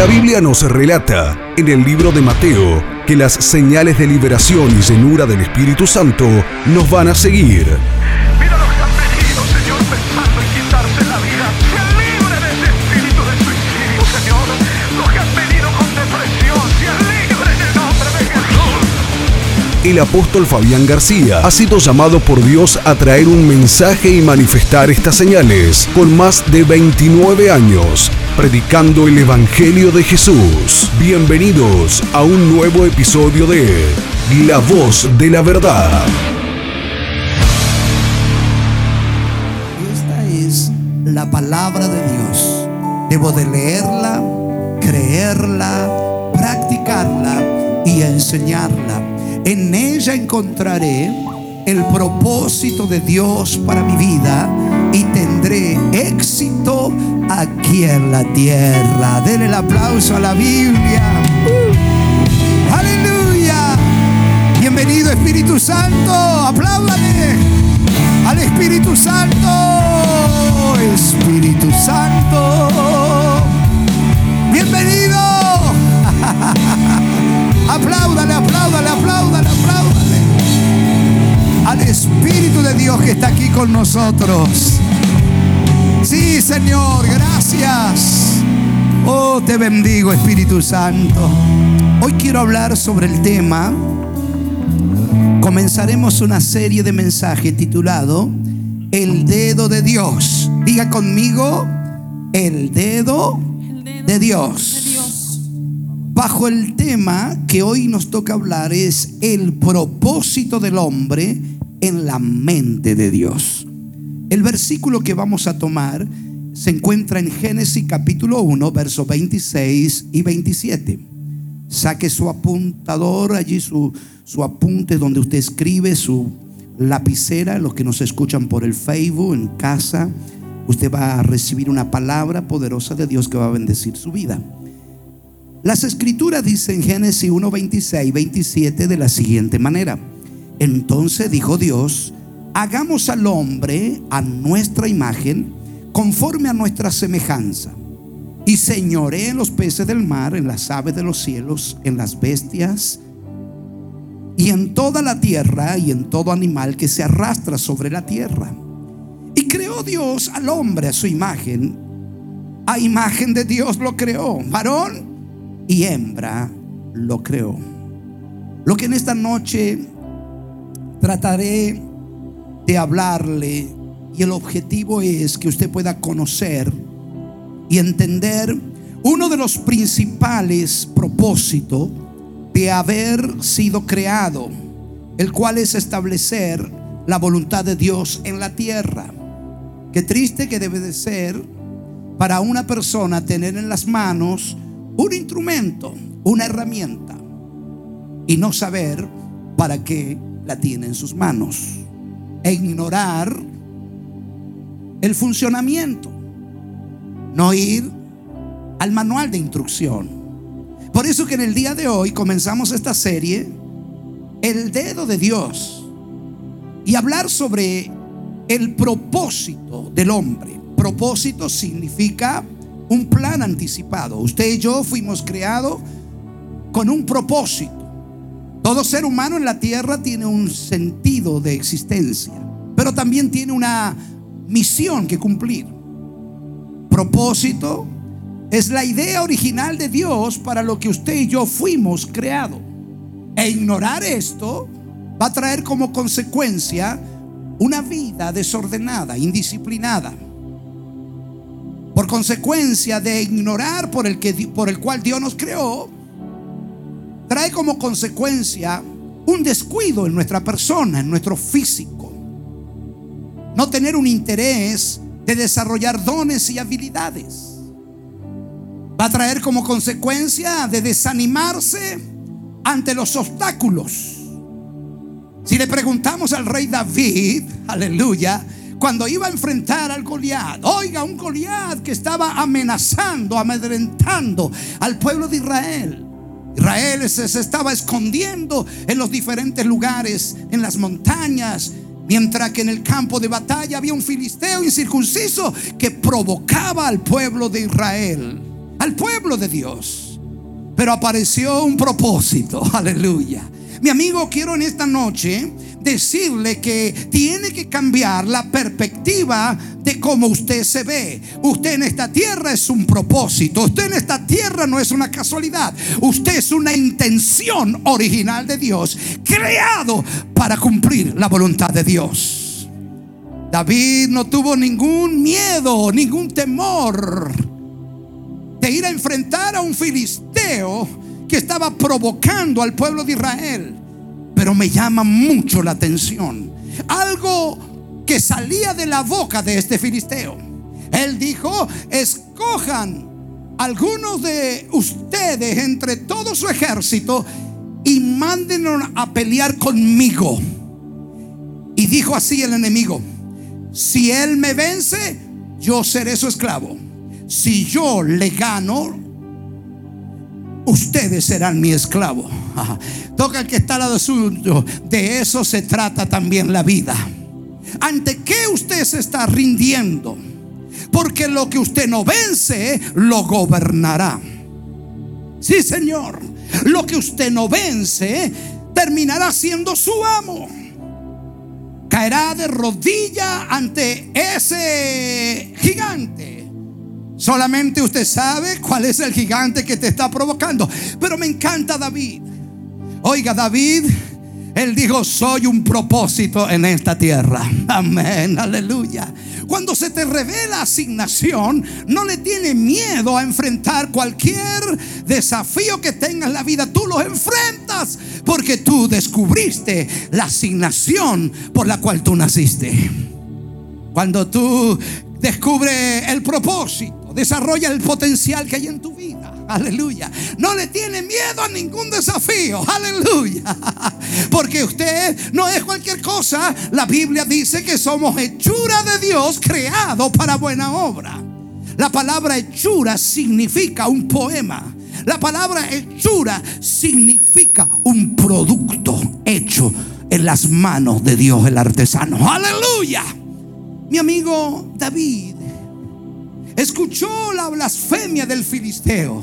La Biblia nos relata en el libro de Mateo que las señales de liberación y llenura del Espíritu Santo nos van a seguir. Mira los que han venido, Señor, pensando en quitarse la vida. Sean libres de ese espíritu de suicidio, Señor. Los que han venido con depresión, sean libres en el nombre de Jesús. El apóstol Fabián García ha sido llamado por Dios a traer un mensaje y manifestar estas señales con más de 29 años predicando el Evangelio de Jesús. Bienvenidos a un nuevo episodio de La Voz de la Verdad. Esta es la palabra de Dios. Debo de leerla, creerla, practicarla y enseñarla. En ella encontraré el propósito de Dios para mi vida y tendré éxito aquí en la tierra. Denle el aplauso a la Biblia. Uh. Aleluya. Bienvenido Espíritu Santo. Apláudale al Espíritu Santo. Espíritu Santo. Bienvenido. apláudale, apláudale, apláudale, apláudale. Al Espíritu de Dios que está aquí con nosotros. Sí, Señor, gracias. Oh, te bendigo, Espíritu Santo. Hoy quiero hablar sobre el tema. Comenzaremos una serie de mensajes titulado El dedo de Dios. Diga conmigo, el dedo de Dios. Bajo el tema que hoy nos toca hablar es el propósito del hombre en la mente de Dios. El versículo que vamos a tomar se encuentra en Génesis capítulo 1, versos 26 y 27. Saque su apuntador allí, su, su apunte donde usted escribe, su lapicera, los que nos escuchan por el Facebook, en casa. Usted va a recibir una palabra poderosa de Dios que va a bendecir su vida. Las escrituras dicen en Génesis 1, 26, 27 de la siguiente manera. Entonces dijo Dios, hagamos al hombre a nuestra imagen, conforme a nuestra semejanza, y señoré en los peces del mar, en las aves de los cielos, en las bestias, y en toda la tierra y en todo animal que se arrastra sobre la tierra. Y creó Dios al hombre a su imagen, a imagen de Dios lo creó, varón y hembra lo creó. Lo que en esta noche trataré de hablarle y el objetivo es que usted pueda conocer y entender uno de los principales propósitos de haber sido creado, el cual es establecer la voluntad de Dios en la tierra. Qué triste que debe de ser para una persona tener en las manos un instrumento, una herramienta, y no saber para qué la tiene en sus manos e ignorar el funcionamiento, no ir al manual de instrucción. Por eso que en el día de hoy comenzamos esta serie, El dedo de Dios, y hablar sobre el propósito del hombre. Propósito significa un plan anticipado. Usted y yo fuimos creados con un propósito. Todo ser humano en la tierra tiene un sentido de existencia, pero también tiene una misión que cumplir. Propósito es la idea original de Dios para lo que usted y yo fuimos creados. E ignorar esto va a traer como consecuencia una vida desordenada, indisciplinada. Por consecuencia de ignorar por el, que, por el cual Dios nos creó, trae como consecuencia un descuido en nuestra persona, en nuestro físico. No tener un interés de desarrollar dones y habilidades. Va a traer como consecuencia de desanimarse ante los obstáculos. Si le preguntamos al rey David, aleluya, cuando iba a enfrentar al Goliat, oiga, un Goliat que estaba amenazando, amedrentando al pueblo de Israel. Israel se, estaba escondiendo en los diferentes lugares, en las montañas, mientras que en el campo de batalla había un filisteo incircunciso que provocaba al pueblo de Israel. al pueblo de Dios. Pero apareció un propósito, aleluya. Mi amigo, quiero en esta noche decirle que tiene que cambiar la perspectiva de cómo usted se ve. Usted en esta tierra es un propósito. Usted en esta tierra no es una casualidad. Usted es una intención original de Dios, creado para cumplir la voluntad de Dios. David no tuvo ningún miedo, ningún temor de ir a enfrentar a un filisteo que estaba provocando al pueblo de Israel. Pero me llama mucho la atención. Algo que salía de la boca de este filisteo. Él dijo, escojan algunos de ustedes entre todo su ejército y mándenos a pelear conmigo. Y dijo así el enemigo, si él me vence, yo seré su esclavo. Si yo le gano, ustedes serán mi esclavo. Toca el que está al lado suyo. De eso se trata también la vida. ¿Ante qué usted se está rindiendo? Porque lo que usted no vence, lo gobernará. Sí, Señor. Lo que usted no vence, terminará siendo su amo. Caerá de rodilla ante ese gigante. Solamente usted sabe cuál es el gigante que te está provocando. Pero me encanta David. Oiga, David, él dijo, soy un propósito en esta tierra. Amén, aleluya. Cuando se te revela asignación, no le tiene miedo a enfrentar cualquier desafío que tengas en la vida. Tú lo enfrentas porque tú descubriste la asignación por la cual tú naciste. Cuando tú descubres el propósito, desarrolla el potencial que hay en tu vida. Aleluya. No le tiene miedo a ningún desafío. Aleluya. Porque usted no es cualquier cosa. La Biblia dice que somos hechura de Dios creado para buena obra. La palabra hechura significa un poema. La palabra hechura significa un producto hecho en las manos de Dios el artesano. Aleluya. Mi amigo David escuchó la blasfemia del filisteo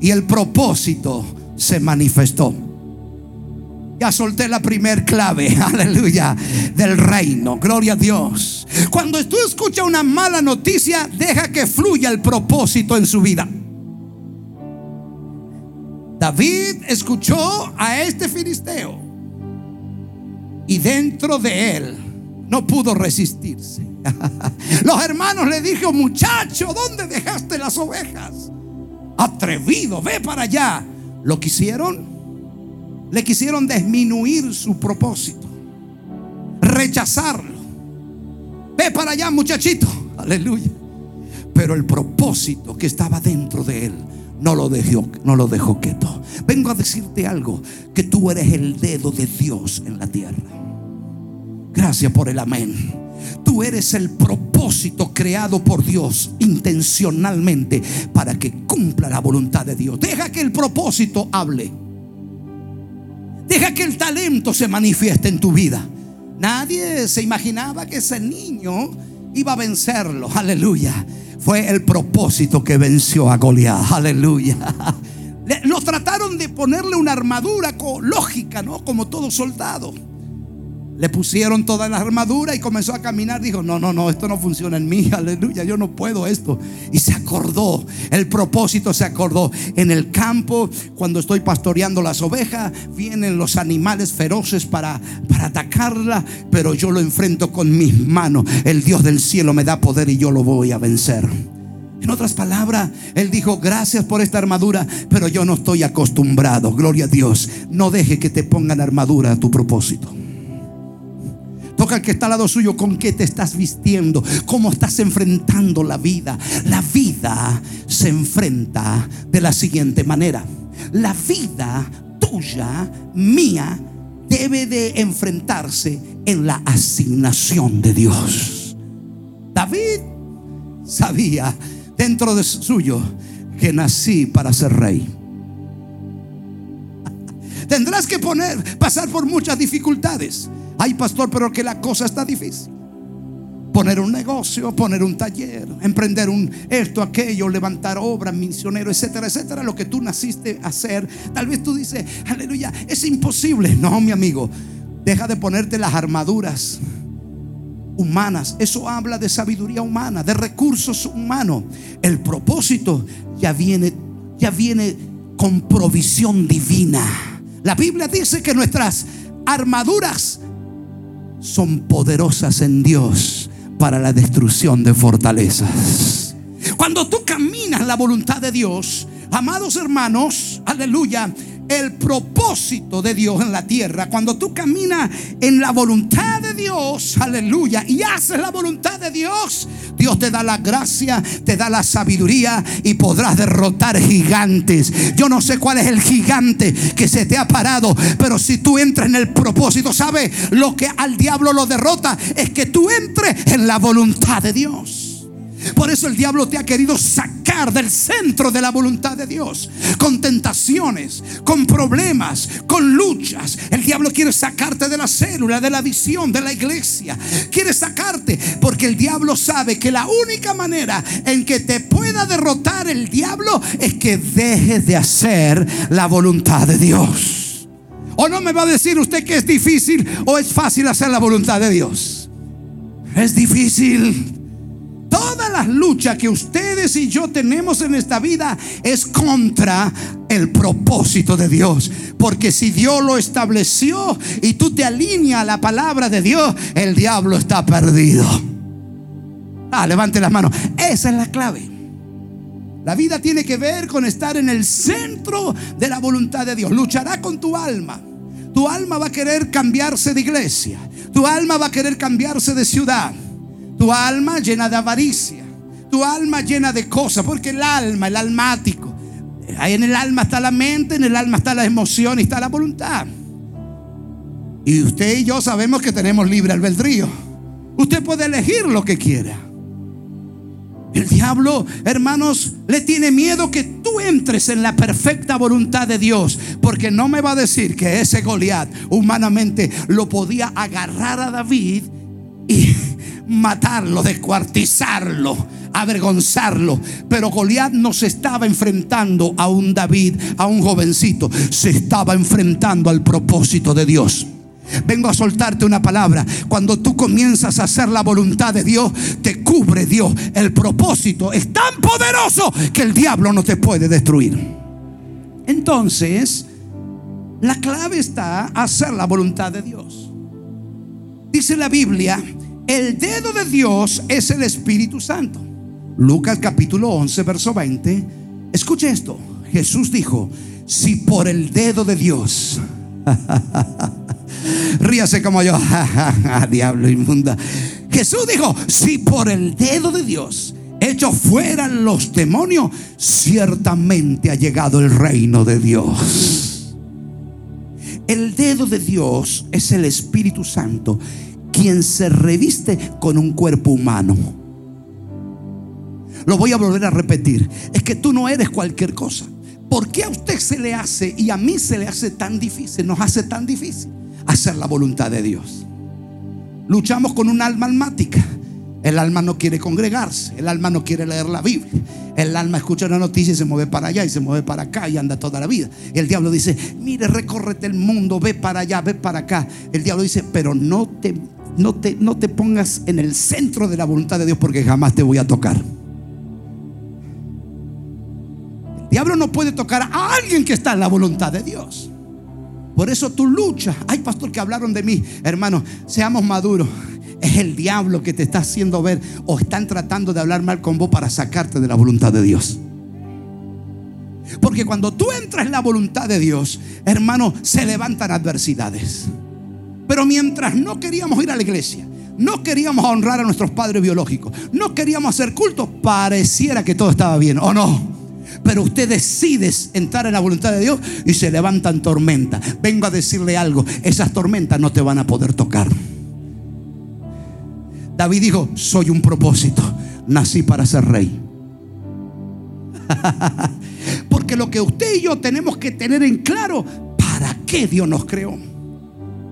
y el propósito se manifestó. Ya solté la primer clave, aleluya, del reino. Gloria a Dios. Cuando tú escuchas una mala noticia, deja que fluya el propósito en su vida. David escuchó a este filisteo y dentro de él no pudo resistirse. Los hermanos le dijeron, muchacho, ¿dónde dejaste las ovejas? Atrevido, ve para allá. Lo quisieron, le quisieron disminuir su propósito, rechazarlo. Ve para allá, muchachito. Aleluya. Pero el propósito que estaba dentro de él no lo dejó, no lo dejó quieto. Vengo a decirte algo, que tú eres el dedo de Dios en la tierra. Gracias por el amén. Tú eres el propósito creado por Dios intencionalmente para que cumpla la voluntad de Dios. Deja que el propósito hable. Deja que el talento se manifieste en tu vida. Nadie se imaginaba que ese niño iba a vencerlo. Aleluya. Fue el propósito que venció a Goliat. Aleluya. Lo trataron de ponerle una armadura lógica, ¿no? Como todo soldado. Le pusieron toda la armadura y comenzó a caminar. Dijo, no, no, no, esto no funciona en mí. Aleluya, yo no puedo esto. Y se acordó, el propósito se acordó. En el campo, cuando estoy pastoreando las ovejas, vienen los animales feroces para, para atacarla, pero yo lo enfrento con mis manos. El Dios del cielo me da poder y yo lo voy a vencer. En otras palabras, él dijo, gracias por esta armadura, pero yo no estoy acostumbrado. Gloria a Dios. No deje que te pongan armadura a tu propósito. Toca al que está al lado suyo con qué te estás vistiendo, cómo estás enfrentando la vida. La vida se enfrenta de la siguiente manera. La vida tuya, mía, debe de enfrentarse en la asignación de Dios. David sabía dentro de suyo que nací para ser rey. Tendrás que poner, pasar por muchas dificultades. Ay, pastor, pero que la cosa está difícil. poner un negocio, poner un taller, emprender un esto, aquello, levantar obras, misionero, etcétera, etcétera, lo que tú naciste a hacer. Tal vez tú dices, aleluya, es imposible. No, mi amigo, deja de ponerte las armaduras humanas. Eso habla de sabiduría humana, de recursos humanos. El propósito ya viene, ya viene con provisión divina. La Biblia dice que nuestras armaduras son poderosas en Dios para la destrucción de fortalezas. Cuando tú caminas la voluntad de Dios, amados hermanos, aleluya, el propósito de Dios en la tierra, cuando tú caminas en la voluntad de Dios, aleluya, y haces la voluntad de Dios, Dios te da la gracia, te da la sabiduría y podrás derrotar gigantes. Yo no sé cuál es el gigante que se te ha parado, pero si tú entras en el propósito, ¿sabe? Lo que al diablo lo derrota es que tú entres en la voluntad de Dios. Por eso el diablo te ha querido sacar del centro de la voluntad de Dios. Con tentaciones, con problemas, con luchas. El diablo quiere sacarte de la célula, de la visión, de la iglesia. Quiere sacarte porque el diablo sabe que la única manera en que te pueda derrotar el diablo es que dejes de hacer la voluntad de Dios. O no me va a decir usted que es difícil o es fácil hacer la voluntad de Dios. Es difícil. Todas las luchas que ustedes y yo tenemos en esta vida es contra el propósito de Dios. Porque si Dios lo estableció y tú te alineas a la palabra de Dios, el diablo está perdido. Ah, levante las manos. Esa es la clave. La vida tiene que ver con estar en el centro de la voluntad de Dios. Luchará con tu alma. Tu alma va a querer cambiarse de iglesia. Tu alma va a querer cambiarse de ciudad. Tu alma llena de avaricia. Tu alma llena de cosas. Porque el alma, el almático. Ahí en el alma está la mente, en el alma está la emoción y está la voluntad. Y usted y yo sabemos que tenemos libre albedrío. Usted puede elegir lo que quiera. El diablo, hermanos, le tiene miedo que tú entres en la perfecta voluntad de Dios. Porque no me va a decir que ese Goliat humanamente lo podía agarrar a David y matarlo, descuartizarlo, avergonzarlo. Pero Goliat no se estaba enfrentando a un David, a un jovencito, se estaba enfrentando al propósito de Dios. Vengo a soltarte una palabra. Cuando tú comienzas a hacer la voluntad de Dios, te cubre Dios. El propósito es tan poderoso que el diablo no te puede destruir. Entonces, la clave está hacer la voluntad de Dios. Dice la Biblia, el dedo de Dios es el Espíritu Santo. Lucas capítulo 11, verso 20. Escuche esto. Jesús dijo, si por el dedo de Dios Ríase como yo. Diablo inmunda. Jesús dijo, si por el dedo de Dios hecho fueran los demonios, ciertamente ha llegado el reino de Dios. El dedo de Dios es el Espíritu Santo, quien se reviste con un cuerpo humano. Lo voy a volver a repetir. Es que tú no eres cualquier cosa. ¿Por qué a usted se le hace y a mí se le hace tan difícil? Nos hace tan difícil hacer la voluntad de Dios. Luchamos con un alma almática. El alma no quiere congregarse, el alma no quiere leer la Biblia. El alma escucha una noticia y se mueve para allá y se mueve para acá y anda toda la vida. El diablo dice, mire, recórrete el mundo, ve para allá, ve para acá. El diablo dice, pero no te, no te, no te pongas en el centro de la voluntad de Dios porque jamás te voy a tocar. El diablo no puede tocar a alguien que está en la voluntad de Dios. Por eso tu lucha. Hay pastor que hablaron de mí. Hermano, seamos maduros. Es el diablo que te está haciendo ver o están tratando de hablar mal con vos para sacarte de la voluntad de Dios. Porque cuando tú entras en la voluntad de Dios, hermano, se levantan adversidades. Pero mientras no queríamos ir a la iglesia, no queríamos honrar a nuestros padres biológicos, no queríamos hacer culto, pareciera que todo estaba bien, ¿o no? Pero usted decide entrar en la voluntad de Dios y se levantan tormentas. Vengo a decirle algo, esas tormentas no te van a poder tocar. David dijo, soy un propósito, nací para ser rey. Porque lo que usted y yo tenemos que tener en claro, ¿para qué Dios nos creó?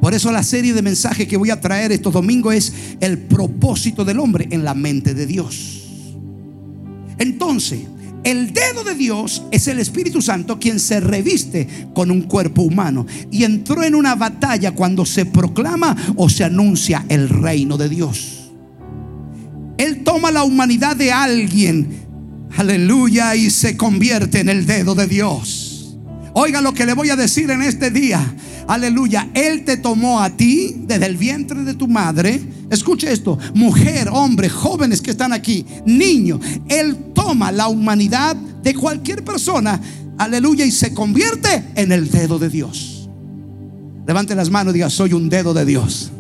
Por eso la serie de mensajes que voy a traer estos domingos es el propósito del hombre en la mente de Dios. Entonces, el dedo de Dios es el Espíritu Santo quien se reviste con un cuerpo humano y entró en una batalla cuando se proclama o se anuncia el reino de Dios. Él toma la humanidad de alguien, aleluya, y se convierte en el dedo de Dios. Oiga lo que le voy a decir en este día. Aleluya, Él te tomó a ti desde el vientre de tu madre. Escuche esto, mujer, hombre, jóvenes que están aquí, niños. Él toma la humanidad de cualquier persona, aleluya, y se convierte en el dedo de Dios. Levante las manos y diga, soy un dedo de Dios.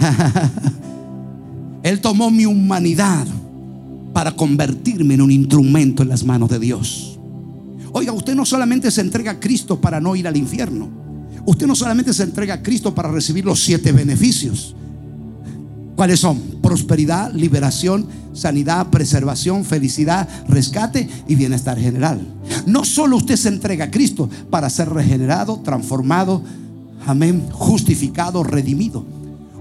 Él tomó mi humanidad para convertirme en un instrumento en las manos de Dios. Oiga, usted no solamente se entrega a Cristo para no ir al infierno. Usted no solamente se entrega a Cristo para recibir los siete beneficios. ¿Cuáles son? Prosperidad, liberación, sanidad, preservación, felicidad, rescate y bienestar general. No solo usted se entrega a Cristo para ser regenerado, transformado, amén, justificado, redimido.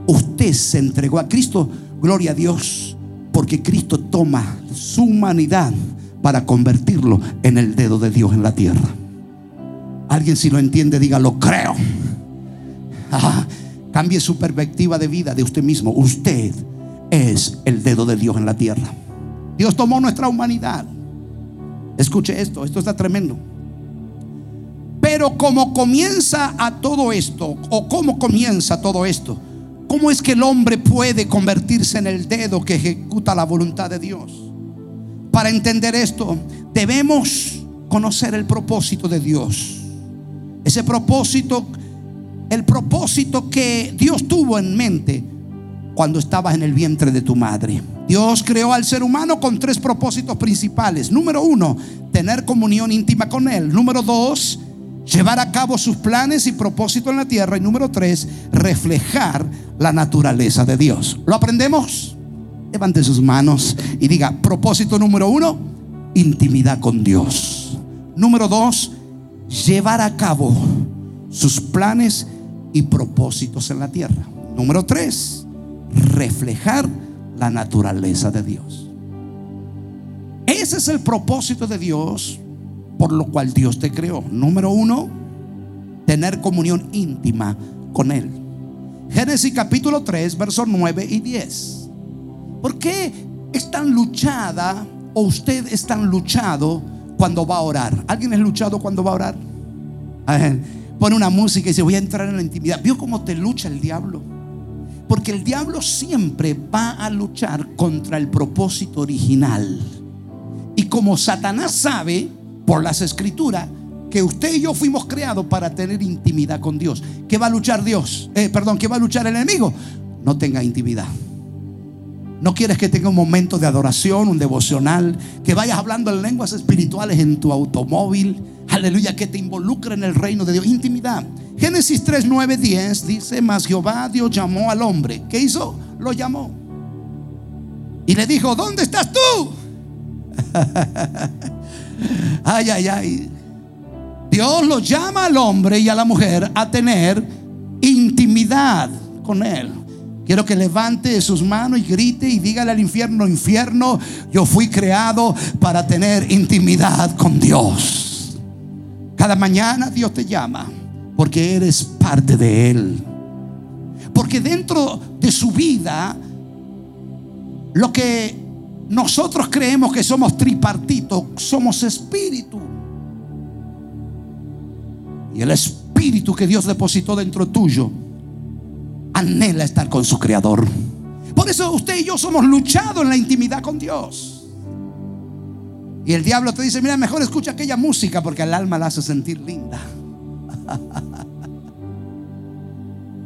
Usted se entregó a Cristo, gloria a Dios, porque Cristo toma su humanidad para convertirlo en el dedo de Dios en la tierra. Alguien si lo entiende, diga, lo creo. Cambie su perspectiva de vida de usted mismo. Usted es el dedo de Dios en la tierra. Dios tomó nuestra humanidad. Escuche esto, esto está tremendo. Pero como comienza a todo esto, o cómo comienza todo esto, ¿cómo es que el hombre puede convertirse en el dedo que ejecuta la voluntad de Dios? Para entender esto, debemos conocer el propósito de Dios. Ese propósito, el propósito que Dios tuvo en mente cuando estabas en el vientre de tu madre. Dios creó al ser humano con tres propósitos principales. Número uno, tener comunión íntima con Él. Número dos, llevar a cabo sus planes y propósitos en la tierra. Y número tres, reflejar la naturaleza de Dios. ¿Lo aprendemos? Levante sus manos y diga, propósito número uno, intimidad con Dios. Número dos, llevar a cabo sus planes y propósitos en la tierra. Número tres, reflejar la naturaleza de Dios. Ese es el propósito de Dios por lo cual Dios te creó. Número uno, tener comunión íntima con Él. Génesis capítulo 3, versos 9 y 10. ¿Por qué es tan luchada o usted es tan luchado cuando va a orar? ¿Alguien es luchado cuando va a orar? Pone una música y dice, voy a entrar en la intimidad. ¿Vio cómo te lucha el diablo? Porque el diablo siempre va a luchar contra el propósito original. Y como Satanás sabe por las escrituras que usted y yo fuimos creados para tener intimidad con Dios. ¿Qué va a luchar Dios? Eh, perdón, ¿qué va a luchar el enemigo? No tenga intimidad. No quieres que tenga un momento de adoración, un devocional, que vayas hablando en lenguas espirituales en tu automóvil. Aleluya, que te involucre en el reino de Dios. Intimidad. Génesis 3, 9, 10 dice, mas Jehová Dios llamó al hombre. ¿Qué hizo? Lo llamó. Y le dijo, ¿dónde estás tú? ay, ay, ay. Dios lo llama al hombre y a la mujer a tener intimidad con él. Quiero que levante sus manos y grite y dígale al infierno, infierno, yo fui creado para tener intimidad con Dios. Cada mañana Dios te llama porque eres parte de Él. Porque dentro de su vida, lo que nosotros creemos que somos tripartitos, somos espíritu. Y el espíritu que Dios depositó dentro tuyo anhela estar con su creador. Por eso usted y yo somos luchados en la intimidad con Dios. Y el diablo te dice, mira, mejor escucha aquella música porque el alma la hace sentir linda.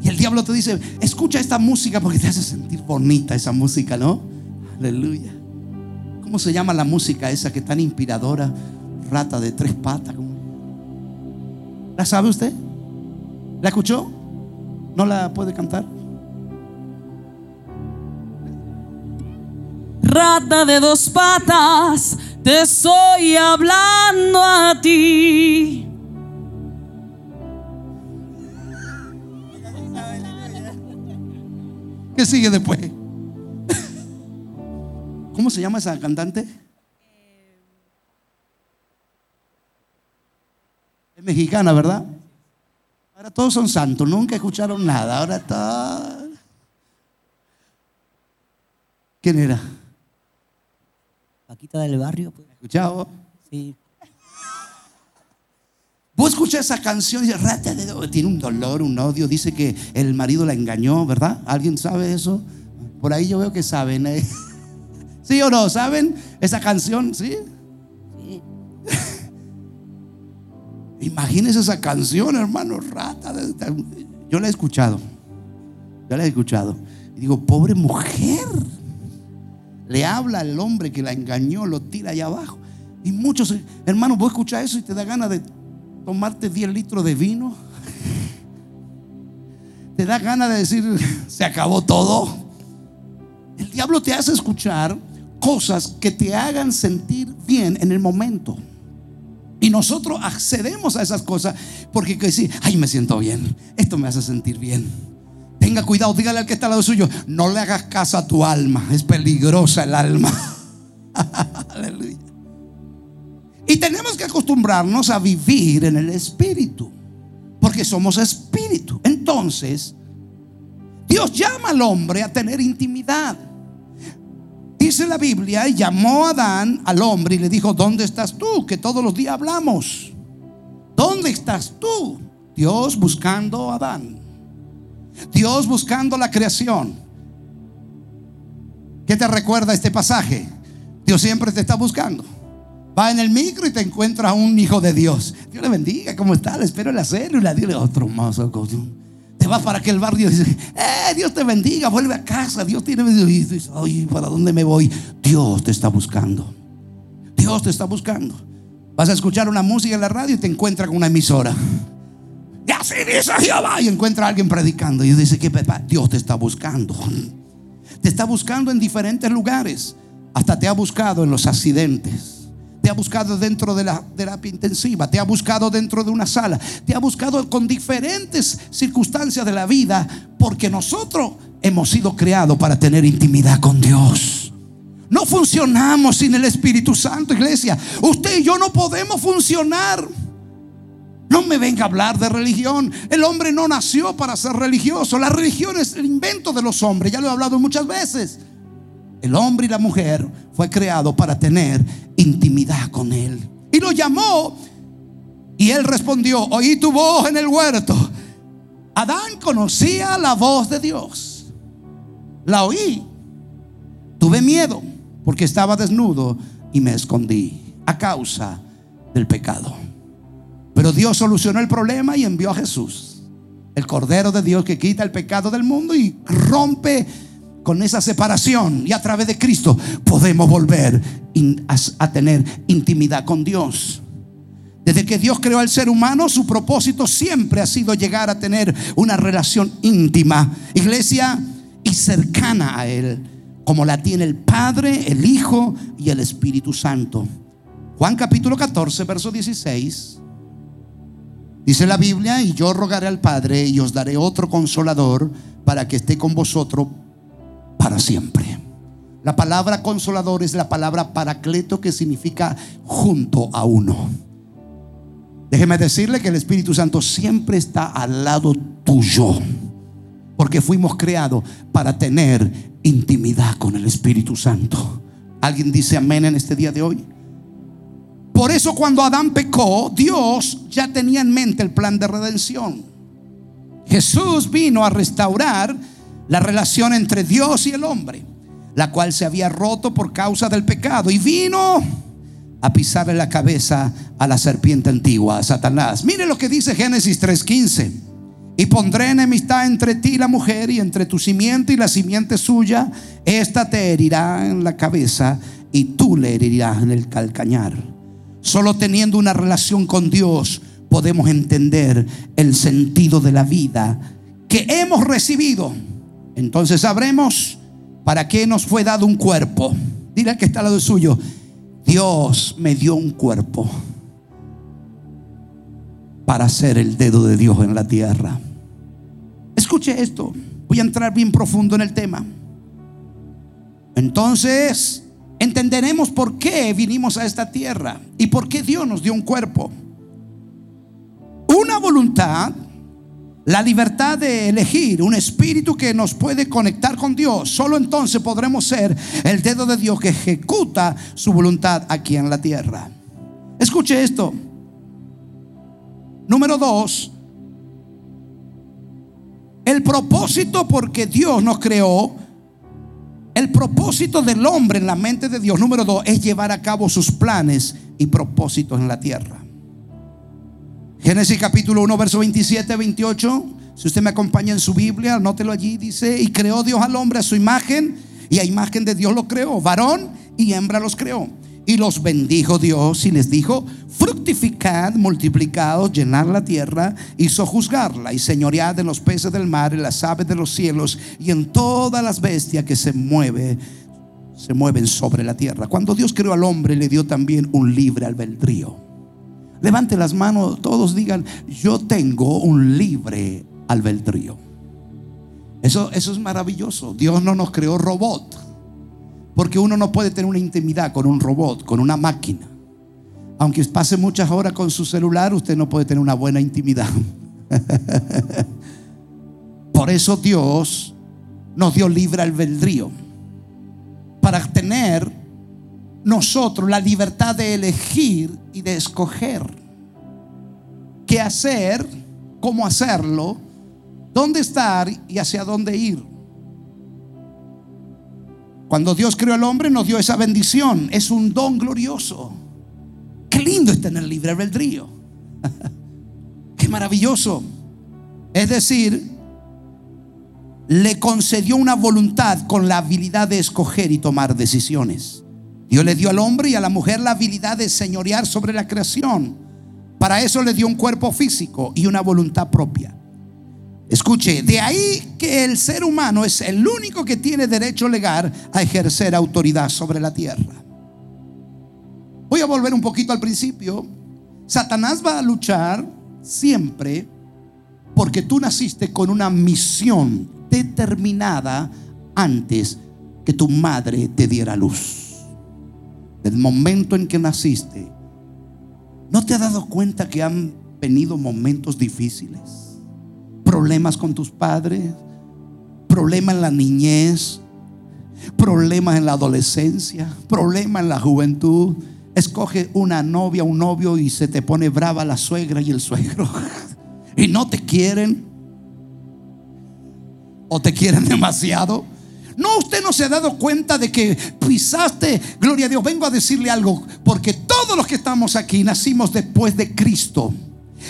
Y el diablo te dice, escucha esta música porque te hace sentir bonita esa música, ¿no? Aleluya. ¿Cómo se llama la música esa que tan inspiradora? Rata de tres patas. ¿La sabe usted? ¿La escuchó? ¿No la puede cantar? Rata de dos patas, te estoy hablando a ti. sigue después. ¿Cómo se llama esa cantante? Es mexicana, ¿verdad? Ahora todos son santos, nunca escucharon nada. Ahora está. ¿Quién era? Paquita del barrio, pues, ¿Escuchado? sí. Vos escuchás esa canción y dices, "Rata de do-". tiene un dolor, un odio, dice que el marido la engañó, ¿verdad? ¿Alguien sabe eso? Por ahí yo veo que saben. ¿eh? ¿Sí o no? ¿Saben esa canción? ¿Sí? Imagínese esa canción, hermano, rata. Yo la he escuchado. Yo la he escuchado. Y digo, pobre mujer. Le habla al hombre que la engañó, lo tira allá abajo. Y muchos, hermanos, vos escuchas eso y te da ganas de tomarte 10 litros de vino. Te da ganas de decir, se acabó todo. El diablo te hace escuchar cosas que te hagan sentir bien en el momento. Y nosotros accedemos a esas cosas porque que decir, ay, me siento bien. Esto me hace sentir bien. Tenga cuidado, dígale al que está al lado suyo, no le hagas caso a tu alma, es peligrosa el alma. Aleluya. Y tenemos que acostumbrarnos a vivir en el espíritu, porque somos espíritu. Entonces, Dios llama al hombre a tener intimidad. Dice la Biblia, llamó a Adán al hombre y le dijo, ¿dónde estás tú? Que todos los días hablamos. ¿Dónde estás tú? Dios buscando a Adán. Dios buscando la creación. ¿Qué te recuerda este pasaje? Dios siempre te está buscando. Va en el micro y te encuentra un hijo de Dios. Dios le bendiga, ¿cómo está? Le espero en la célula. Dile otro mozo. Te vas para aquel barrio y dices, eh, Dios te bendiga, vuelve a casa. Dios tiene. Y dices, ay, ¿para dónde me voy? Dios te está buscando. Dios te está buscando. Vas a escuchar una música en la radio y te encuentra con una emisora. Y así dice Jehová. Y encuentra a alguien predicando. Y dice Dios te está buscando. Te está buscando en diferentes lugares. Hasta te ha buscado en los accidentes. Te ha buscado dentro de la terapia intensiva. Te ha buscado dentro de una sala. Te ha buscado con diferentes circunstancias de la vida. Porque nosotros hemos sido creados para tener intimidad con Dios. No funcionamos sin el Espíritu Santo, iglesia. Usted y yo no podemos funcionar. No me venga a hablar de religión. El hombre no nació para ser religioso. La religión es el invento de los hombres. Ya lo he hablado muchas veces. El hombre y la mujer fue creado para tener intimidad con él. Y lo llamó. Y él respondió, oí tu voz en el huerto. Adán conocía la voz de Dios. La oí. Tuve miedo porque estaba desnudo y me escondí a causa del pecado. Pero Dios solucionó el problema y envió a Jesús, el Cordero de Dios que quita el pecado del mundo y rompe con esa separación. Y a través de Cristo podemos volver a tener intimidad con Dios. Desde que Dios creó al ser humano, su propósito siempre ha sido llegar a tener una relación íntima, iglesia, y cercana a Él, como la tiene el Padre, el Hijo y el Espíritu Santo. Juan capítulo 14, verso 16. Dice la Biblia, y yo rogaré al Padre y os daré otro consolador para que esté con vosotros para siempre. La palabra consolador es la palabra paracleto que significa junto a uno. Déjeme decirle que el Espíritu Santo siempre está al lado tuyo. Porque fuimos creados para tener intimidad con el Espíritu Santo. ¿Alguien dice amén en este día de hoy? Por eso cuando Adán pecó, Dios ya tenía en mente el plan de redención. Jesús vino a restaurar la relación entre Dios y el hombre, la cual se había roto por causa del pecado. Y vino a pisarle la cabeza a la serpiente antigua, a Satanás. Mire lo que dice Génesis 3:15. Y pondré enemistad entre ti y la mujer y entre tu simiente y la simiente suya. Esta te herirá en la cabeza y tú le herirás en el calcañar. Solo teniendo una relación con Dios podemos entender el sentido de la vida que hemos recibido. Entonces sabremos para qué nos fue dado un cuerpo. Dile al que está al lado suyo, Dios me dio un cuerpo para ser el dedo de Dios en la tierra. Escuche esto. Voy a entrar bien profundo en el tema. Entonces, entenderemos por qué vinimos a esta tierra y por qué Dios nos dio un cuerpo. Una voluntad, la libertad de elegir, un espíritu que nos puede conectar con Dios. Solo entonces podremos ser el dedo de Dios que ejecuta su voluntad aquí en la tierra. Escuche esto. Número dos, el propósito porque Dios nos creó, el propósito del hombre en la mente de Dios, número dos, es llevar a cabo sus planes y propósitos en la tierra. Génesis capítulo 1, verso 27, 28. Si usted me acompaña en su Biblia, anótelo allí. Dice, y creó Dios al hombre a su imagen, y a imagen de Dios lo creó. Varón y hembra los creó. Y los bendijo Dios y les dijo, fructificad, multiplicados, llenad la tierra y sojuzgarla y señoread en los peces del mar, en las aves de los cielos y en todas las bestias que se mueve, se mueven sobre la tierra. Cuando Dios creó al hombre, le dio también un libre albedrío. Levante las manos, todos digan, yo tengo un libre albedrío. Eso, eso es maravilloso. Dios no nos creó robot. Porque uno no puede tener una intimidad con un robot, con una máquina. Aunque pase muchas horas con su celular, usted no puede tener una buena intimidad. Por eso Dios nos dio libre albedrío. Para tener nosotros la libertad de elegir y de escoger qué hacer, cómo hacerlo, dónde estar y hacia dónde ir. Cuando Dios creó al hombre nos dio esa bendición. Es un don glorioso. Qué lindo es tener libre albedrío. Qué maravilloso. Es decir, le concedió una voluntad con la habilidad de escoger y tomar decisiones. Dios le dio al hombre y a la mujer la habilidad de señorear sobre la creación. Para eso le dio un cuerpo físico y una voluntad propia. Escuche, de ahí que el ser humano es el único que tiene derecho legal a ejercer autoridad sobre la tierra. Voy a volver un poquito al principio. Satanás va a luchar siempre porque tú naciste con una misión determinada antes que tu madre te diera luz. Del momento en que naciste, ¿no te has dado cuenta que han venido momentos difíciles? Problemas con tus padres, problemas en la niñez, problemas en la adolescencia, problemas en la juventud. Escoge una novia, un novio y se te pone brava la suegra y el suegro. Y no te quieren. O te quieren demasiado. No, usted no se ha dado cuenta de que pisaste, gloria a Dios, vengo a decirle algo, porque todos los que estamos aquí nacimos después de Cristo.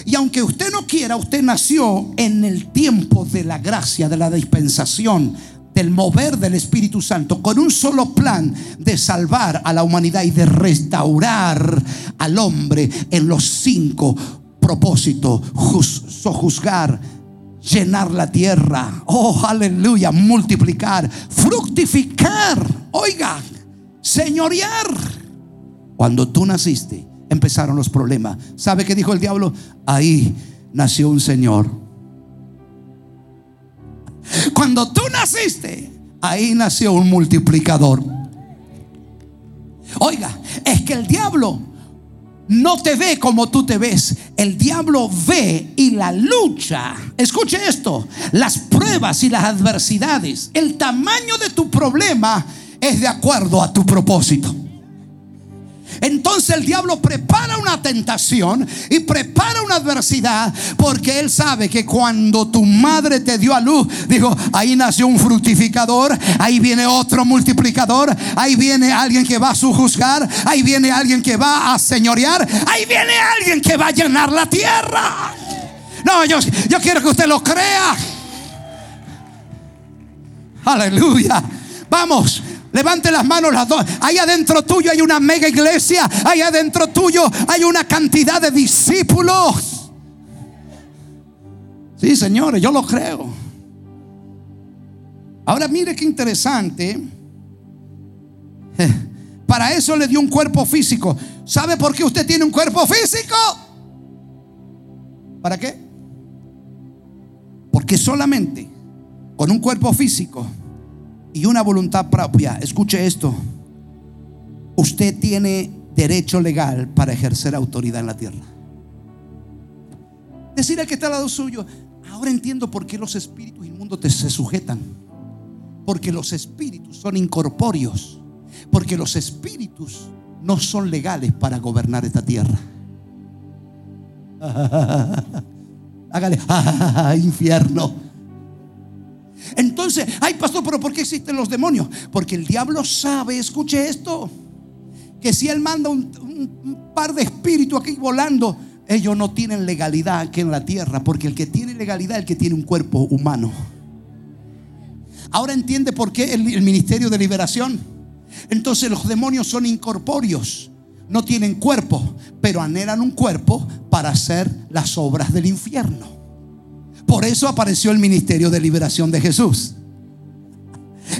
Y aunque usted no quiera, usted nació en el tiempo de la gracia, de la dispensación, del mover del Espíritu Santo, con un solo plan de salvar a la humanidad y de restaurar al hombre en los cinco propósitos, juz- sojuzgar, llenar la tierra, oh aleluya, multiplicar, fructificar, oiga, señorear. Cuando tú naciste, empezaron los problemas. ¿Sabe qué dijo el diablo? Ahí nació un Señor. Cuando tú naciste, ahí nació un multiplicador. Oiga, es que el diablo no te ve como tú te ves. El diablo ve y la lucha. Escuche esto. Las pruebas y las adversidades. El tamaño de tu problema es de acuerdo a tu propósito. Entonces el diablo prepara una tentación y prepara una adversidad porque él sabe que cuando tu madre te dio a luz, dijo, ahí nació un fructificador, ahí viene otro multiplicador, ahí viene alguien que va a sujuzgar, ahí viene alguien que va a señorear, ahí viene alguien que va a llenar la tierra. No, yo, yo quiero que usted lo crea. Aleluya. Vamos. Levante las manos las dos. Ahí adentro tuyo hay una mega iglesia. Ahí adentro tuyo hay una cantidad de discípulos. Sí, señores, yo lo creo. Ahora mire qué interesante. Para eso le dio un cuerpo físico. ¿Sabe por qué usted tiene un cuerpo físico? ¿Para qué? Porque solamente con un cuerpo físico y una voluntad propia, escuche esto, usted tiene derecho legal para ejercer autoridad en la tierra. Decir al que está al lado suyo, ahora entiendo por qué los espíritus inmundos te se sujetan. Porque los espíritus son incorpóreos. Porque los espíritus no son legales para gobernar esta tierra. Hágale, "Ah, infierno. Entonces, ay pastor, pero ¿por qué existen los demonios? Porque el diablo sabe, escuche esto, que si él manda un, par de espíritus aquí volando, ellos no tienen legalidad aquí en la tierra, porque el que tiene legalidad es el que tiene un cuerpo humano. Ahora entiende por qué el ministerio de liberación. Entonces los demonios son incorpóreos, no tienen cuerpo, pero anhelan un cuerpo para hacer las obras del infierno. Por eso apareció el ministerio de liberación de Jesús.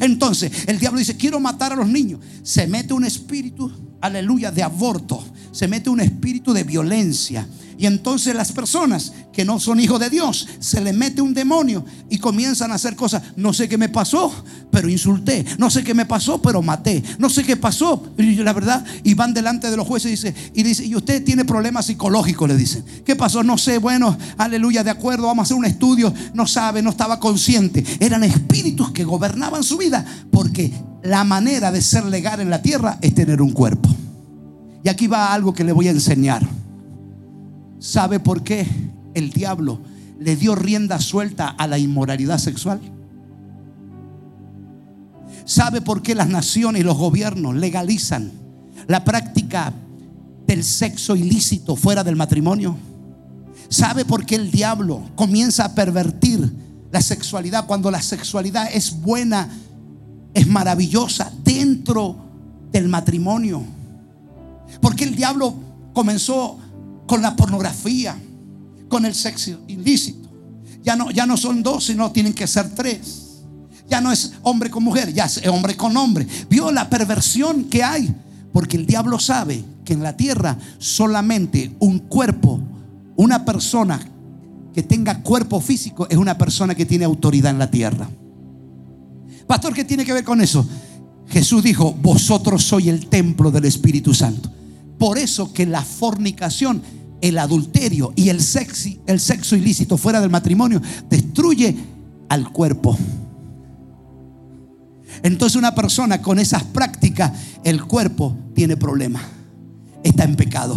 Entonces el diablo dice, quiero matar a los niños. Se mete un espíritu, aleluya, de aborto. Se mete un espíritu de violencia. Y entonces las personas que no son hijos de Dios, se le mete un demonio y comienzan a hacer cosas. No sé qué me pasó, pero insulté. No sé qué me pasó, pero maté. No sé qué pasó, y la verdad. Y van delante de los jueces y dice, y dice, y usted tiene problemas psicológicos, le dicen. ¿Qué pasó? No sé, bueno, aleluya, de acuerdo, vamos a hacer un estudio. No sabe, no estaba consciente. Eran espíritus que gobernaban su vida porque la manera de ser legal en la tierra es tener un cuerpo. Y aquí va algo que le voy a enseñar. ¿Sabe por qué el diablo le dio rienda suelta a la inmoralidad sexual? ¿Sabe por qué las naciones y los gobiernos legalizan la práctica del sexo ilícito fuera del matrimonio? ¿Sabe por qué el diablo comienza a pervertir la sexualidad cuando la sexualidad es buena, es maravillosa dentro del matrimonio? ¿Por qué el diablo comenzó con la pornografía, con el sexo ilícito? Ya no, ya no son dos, sino tienen que ser tres. Ya no es hombre con mujer, ya es hombre con hombre. Vio la perversión que hay. Porque el diablo sabe que en la tierra solamente un cuerpo, una persona que tenga cuerpo físico es una persona que tiene autoridad en la tierra. Pastor, ¿qué tiene que ver con eso? Jesús dijo, vosotros sois el templo del Espíritu Santo. Por eso que la fornicación, el adulterio y el sexo, el sexo ilícito fuera del matrimonio destruye al cuerpo. Entonces una persona con esas prácticas, el cuerpo tiene problemas. Está en pecado.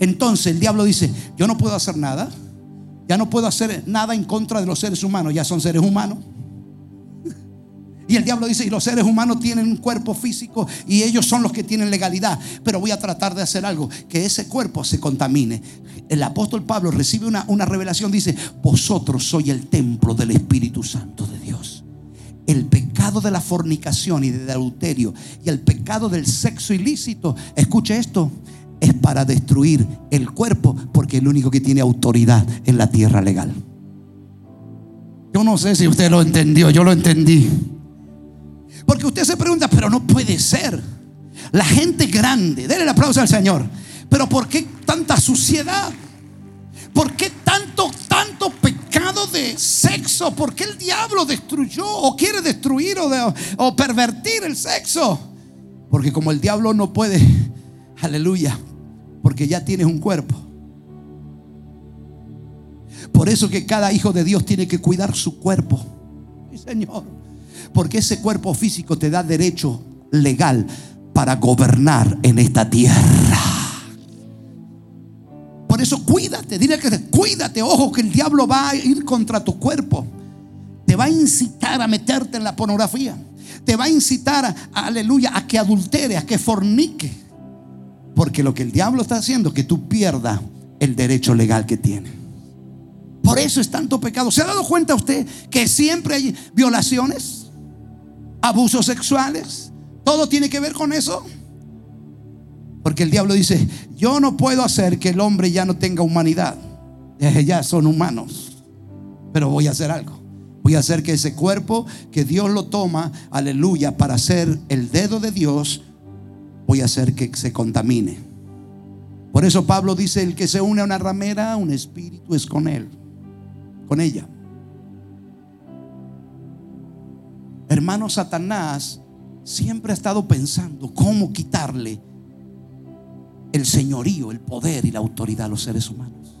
Entonces el diablo dice, yo no puedo hacer nada. Ya no puedo hacer nada en contra de los seres humanos. Ya son seres humanos. Y el diablo dice, y los seres humanos tienen un cuerpo físico y ellos son los que tienen legalidad. Pero voy a tratar de hacer algo, que ese cuerpo se contamine. El apóstol Pablo recibe una, una revelación, dice, vosotros sois el templo del Espíritu Santo de Dios. El pecado de la fornicación y del adulterio y el pecado del sexo ilícito, escuche esto, es para destruir el cuerpo porque es el único que tiene autoridad en la tierra legal. Yo no sé si usted lo entendió, yo lo entendí. Porque usted se pregunta, pero no puede ser. La gente grande, denle el aplauso al Señor. Pero ¿por qué tanta suciedad? ¿Por qué tanto, tanto pecado de sexo? ¿Por qué el diablo destruyó o quiere destruir o, de- pervertir el sexo? Porque como el diablo no puede, aleluya, porque ya tienes un cuerpo. Por eso que cada hijo de Dios tiene que cuidar su cuerpo. Señor. Porque ese cuerpo físico te da derecho legal para gobernar en esta tierra. Por eso cuídate, dile que cuídate, ojo que el diablo va a ir contra tu cuerpo. Te va a incitar a meterte en la pornografía. Te va a incitar a, aleluya, a que adultere, a que fornique. Porque lo que el diablo está haciendo es que tú pierdas el derecho legal que tiene. Por eso es tanto pecado. ¿Se ha dado cuenta usted que siempre hay violaciones, abusos sexuales? ¿Todo tiene que ver con eso? Porque el diablo dice, yo no puedo hacer que el hombre ya no tenga humanidad. Ya son humanos. Pero voy a hacer algo. Voy a hacer que ese cuerpo que Dios lo toma, aleluya, para ser el dedo de Dios, voy a hacer que se contamine. Por eso Pablo dice, el que se une a una ramera, un espíritu es con él, con ella. Hermano Satanás siempre ha estado pensando cómo quitarle el señorío, el poder y la autoridad a los seres humanos.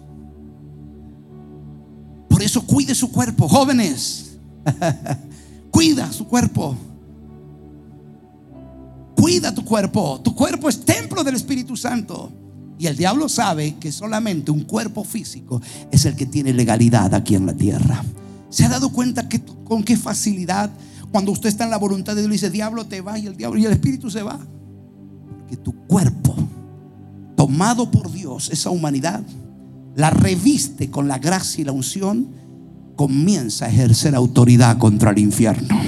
Por eso cuide su cuerpo, jóvenes. Cuida su cuerpo. Cuida tu cuerpo. Tu cuerpo es templo del Espíritu Santo. Y el diablo sabe que solamente un cuerpo físico es el que tiene legalidad aquí en la tierra. ¿Se ha dado cuenta que con qué facilidad cuando usted está en la voluntad de Dios dice, diablo te va y el diablo y el espíritu se va? Que tu cuerpo tomado por Dios, esa humanidad, la reviste con la gracia y la unción, comienza a ejercer autoridad contra el infierno.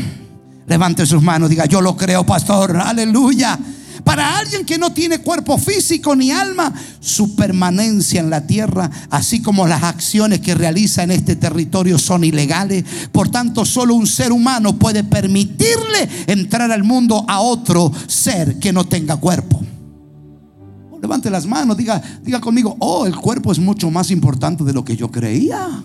Levante sus manos, diga, yo lo creo, pastor, aleluya. Para alguien que no tiene cuerpo físico ni alma, su permanencia en la tierra, así como las acciones que realiza en este territorio son ilegales. Por tanto, solo un ser humano puede permitirle entrar al mundo a otro ser que no tenga cuerpo. Levante las manos, diga, diga conmigo, oh, el cuerpo es mucho más importante de lo que yo creía.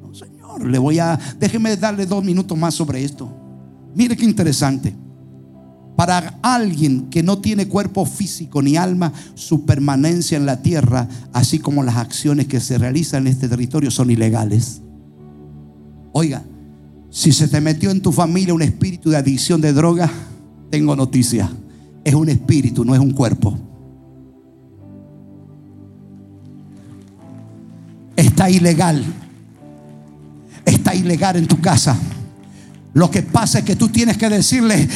No, Señor, le voy a, déjeme darle dos minutos más sobre esto. Mire qué interesante. Para alguien que no tiene cuerpo físico ni alma, su permanencia en la tierra, así como las acciones que se realizan en este territorio, son ilegales. Oiga, si se te metió en tu familia un espíritu de adicción de droga, tengo noticia. Es un espíritu, no es un cuerpo. Está ilegal. Está ilegal en tu casa. Lo que pasa es que tú tienes que decirle,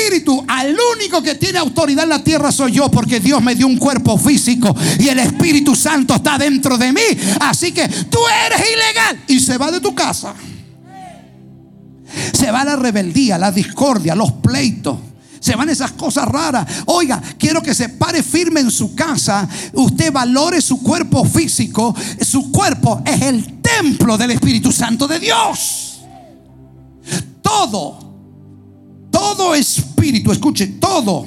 espíritu, al único que tiene autoridad en la tierra soy yo, porque Dios me dio un cuerpo físico y el Espíritu Santo está dentro de mí. Así que tú eres ilegal y se va de tu casa. Se va la rebeldía, la discordia, los pleitos. Se van esas cosas raras. Oiga, quiero que se pare firme en su casa. Usted valore su cuerpo físico. Su cuerpo es el templo del Espíritu Santo de Dios todo, todo espíritu, escuche, todo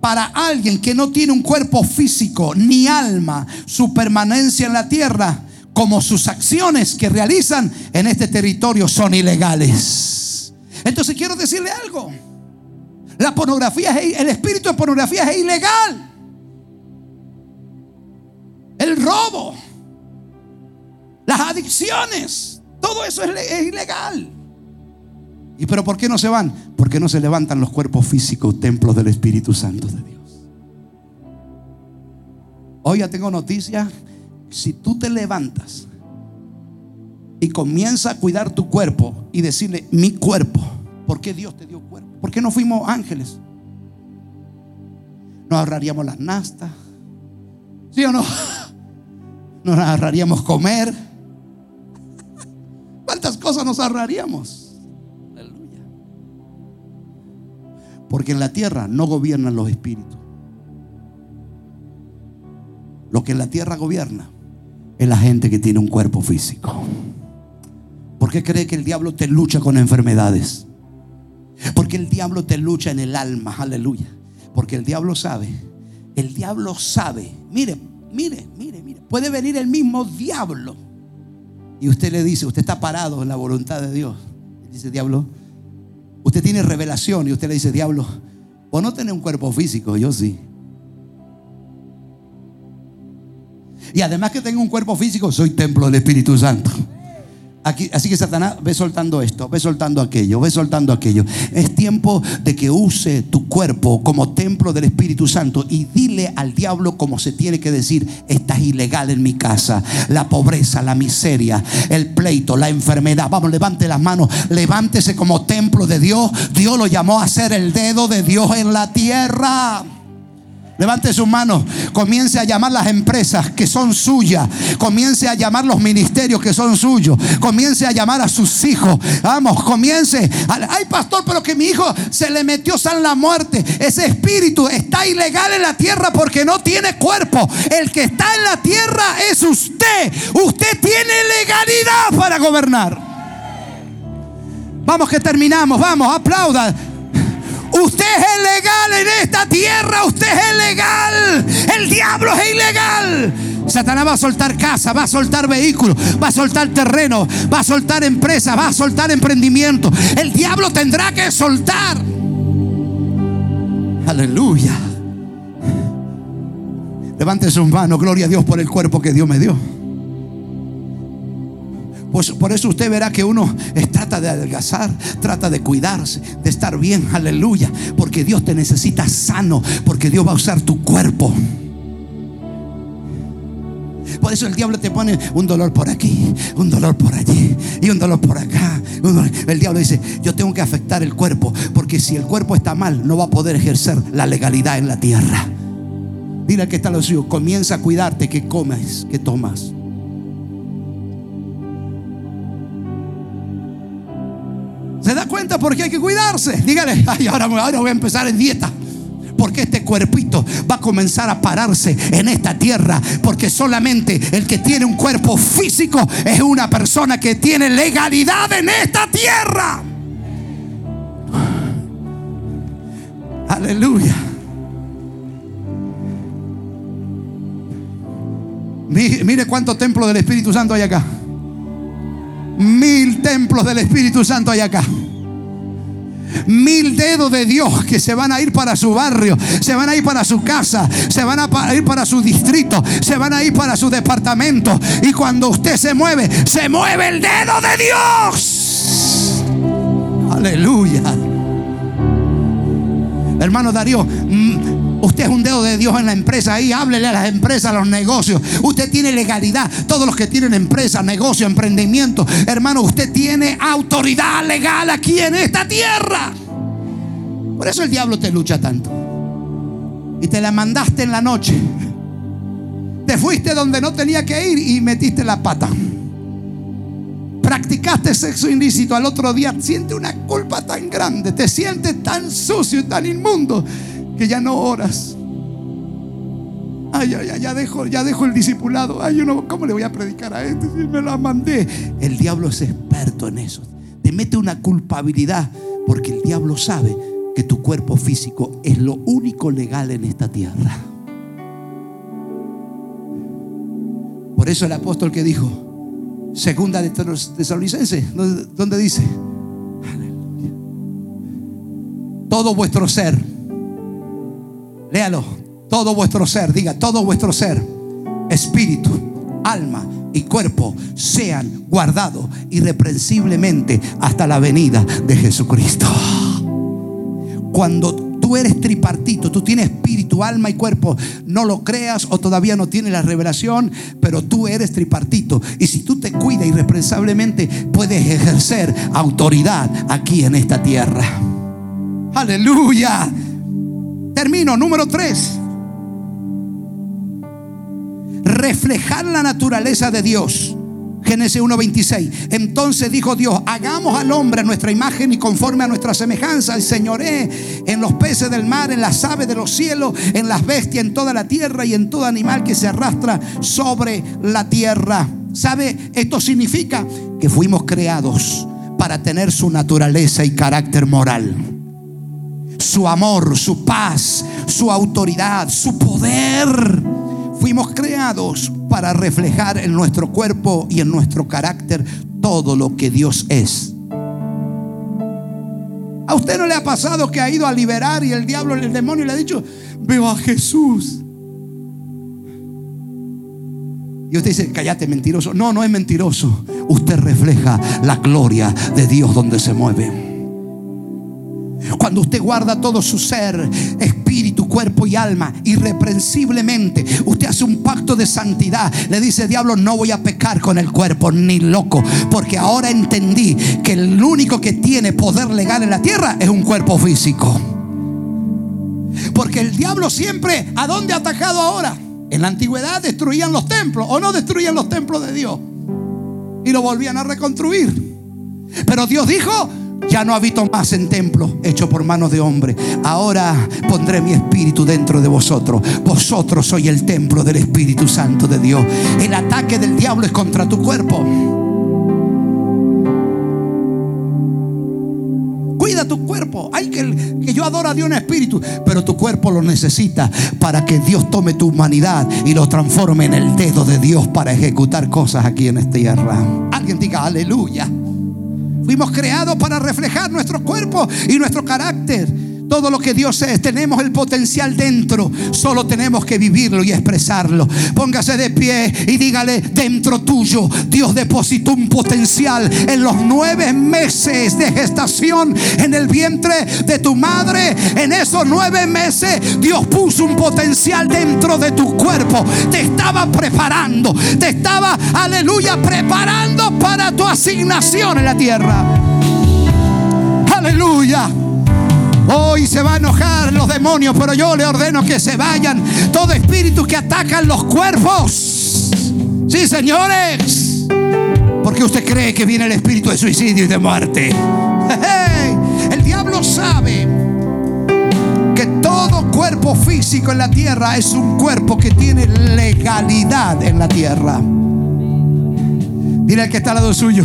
para alguien que no tiene un cuerpo físico ni alma, su permanencia en la tierra, como sus acciones que realizan en este territorio son ilegales. Entonces quiero decirle algo. La pornografía, el espíritu de pornografía es ilegal. El robo, las adicciones, todo eso es, ilegal. ¿Y pero por qué no se van? Porque no se levantan los cuerpos físicos, templos del Espíritu Santo de Dios. Hoy ya tengo noticia. Si tú te levantas y comienzas a cuidar tu cuerpo y decirle, mi cuerpo, ¿por qué Dios te dio cuerpo? ¿Por qué no fuimos ángeles? Nos ahorraríamos las nastas. ¿Sí o no? Nos ahorraríamos comer. ¿Cuántas cosas nos ahorraríamos? Porque en la tierra no gobiernan los espíritus. Lo que en la tierra gobierna es la gente que tiene un cuerpo físico. ¿Por qué cree que el diablo te lucha con enfermedades? Porque el diablo te lucha en el alma, aleluya. Porque el diablo sabe, el diablo sabe, mire, mire, mire, mire, puede venir el mismo diablo. Y usted le dice, usted está parado en la voluntad de Dios. Dice diablo, Usted tiene revelación y usted le dice, diablo, vos no tenés un cuerpo físico, yo sí. Y además que tengo un cuerpo físico, soy templo del Espíritu Santo así que Satanás ve soltando esto, ve soltando aquello, ve soltando aquello. Es tiempo de que use tu cuerpo como templo del Espíritu Santo y dile al diablo como se tiene que decir, estás ilegal en mi casa. La pobreza, la miseria, el pleito, la enfermedad. Vamos, levante las manos, levántese como templo de Dios. Dios lo llamó a ser el dedo de Dios en la tierra. Levante sus manos. Comience a llamar las empresas que son suyas. Comience a llamar los ministerios que son suyos. Comience a llamar a sus hijos. Vamos, comience. Ay, pastor, pero que mi hijo se le metió sal la muerte. Ese espíritu está ilegal en la tierra porque no tiene cuerpo. El que está en la tierra es usted. Usted tiene legalidad para gobernar. Vamos que terminamos. Vamos, aplauda. Usted es legal en esta tierra, usted es legal. El diablo es ilegal. Satanás va a soltar casa, va a soltar vehículos, va a soltar terreno, va a soltar empresas, va a soltar emprendimiento. El diablo tendrá que soltar. Aleluya. Levante sus manos, gloria a Dios por el cuerpo que Dios me dio. Pues por eso usted verá que uno es- trata de adelgazar, trata de cuidarse, de estar bien, aleluya. Porque Dios te necesita sano, porque Dios va a usar tu cuerpo. Por eso el diablo te pone un dolor por aquí, un dolor por allí y un dolor por acá. El diablo dice, yo tengo que afectar el cuerpo, porque si el cuerpo está mal, no va a poder ejercer la legalidad en la tierra. Dile que está a los suyos, comienza a cuidarte, que comes, que tomas. Cuenta por qué hay que cuidarse? Dígale, ahora, ahora voy a empezar en dieta. Porque este cuerpito va a comenzar a pararse en esta tierra. Porque solamente el que tiene un cuerpo físico es una persona que tiene legalidad en esta tierra. Aleluya. Mi- Mire cuántos templos del Espíritu Santo hay acá. Mil templos del Espíritu Santo hay acá. Mil dedos de Dios que se van a ir para su barrio, se van a ir para su casa, se van a ir para su distrito, se van a ir para su departamento. Y cuando usted se mueve, se mueve el dedo de Dios. Aleluya. Hermano Darío, mm, usted es un dedo de Dios en la empresa. Ahí háblele a las empresas, a los negocios. Usted tiene legalidad. Todos los que tienen empresa, negocio, emprendimiento. Hermano, usted tiene autoridad legal aquí en esta tierra. Por eso el diablo te lucha tanto. Y te la mandaste en la noche. Te fuiste donde no tenía que ir y metiste la pata. Practicaste sexo ilícito al otro día, siente una culpa tan grande, te sientes tan sucio y tan inmundo que ya no oras. Ay, ay, ya dejo, ya dejo el discipulado. Ay, yo no, ¿cómo le voy a predicar a este si me la mandé? El diablo es experto en eso. Te mete una culpabilidad porque el diablo sabe que tu cuerpo físico es lo único legal en esta tierra. Por eso el apóstol que dijo, segunda de Tesalonicenses, donde, dice, todo vuestro ser, léalo, todo vuestro ser, diga, todo vuestro ser, espíritu, alma y cuerpo sean guardados irreprensiblemente hasta la venida de Jesucristo. Cuando tú eres tripartito, tú tienes espíritu, alma y cuerpo, no lo creas o todavía no tienes la revelación, pero tú eres tripartito. Y si tú te cuidas irreprensablemente, puedes ejercer autoridad aquí en esta tierra. Aleluya. Termino, número tres. Reflejar la naturaleza de Dios. Génesis 1:26. Entonces dijo Dios, hagamos al hombre nuestra imagen y conforme a nuestra semejanza, y señoré en los peces del mar, en las aves de los cielos, en las bestias, en toda la tierra y en todo animal que se arrastra sobre la tierra. ¿Sabe? Esto significa que fuimos creados para tener su naturaleza y carácter moral su amor, su paz, su autoridad, su poder. Fuimos creados para reflejar en nuestro cuerpo y en nuestro carácter todo lo que Dios es. ¿A usted no le ha pasado que ha ido a liberar y el diablo, el demonio le ha dicho, veo a Jesús? Y usted dice, cállate, mentiroso. No, no es mentiroso. Usted refleja la gloria de Dios donde se mueve. Cuando usted guarda todo su ser, espíritu, cuerpo y alma, irreprensiblemente, usted hace un pacto de santidad. Le dice, diablo, no voy a pecar con el cuerpo, ni loco, porque ahora entendí que el único que tiene poder legal en la tierra es un cuerpo físico. Porque el diablo siempre, ¿a dónde ha atacado ahora? En la antigüedad destruían los templos o no destruían los templos de Dios y lo volvían a reconstruir. Pero Dios dijo, ya no habito más en templo hecho por manos de hombre. Ahora pondré mi espíritu dentro de vosotros. Vosotros sois el templo del Espíritu Santo de Dios. El ataque del diablo es contra tu cuerpo. Cuida tu cuerpo. cuerpo. Ay, que, que yo adoro a Dios en espíritu. Pero tu cuerpo lo necesita para que Dios tome tu humanidad y lo transforme en el dedo de Dios para ejecutar cosas aquí en esta tierra. Alguien diga aleluya. Fuimos creados para reflejar nuestro cuerpo y nuestro carácter. Todo lo que Dios es, tenemos el potencial dentro. Solo tenemos que vivirlo y expresarlo. Póngase de pie y dígale, dentro tuyo, Dios depositó un potencial en los nueve meses de gestación en el vientre de tu madre. En esos nueve meses, Dios puso un potencial dentro de tu cuerpo. Te estaba preparando, te estaba, aleluya, preparando para tu asignación en la tierra. Hoy se va a enojar los demonios, pero yo le ordeno que se vayan. Todo espíritu que atacan los cuerpos. Sí, señores. Porque usted cree que viene el espíritu de suicidio y de muerte. El diablo sabe que todo cuerpo físico en la tierra es un cuerpo que tiene legalidad en la tierra. Dile al que está al lado suyo,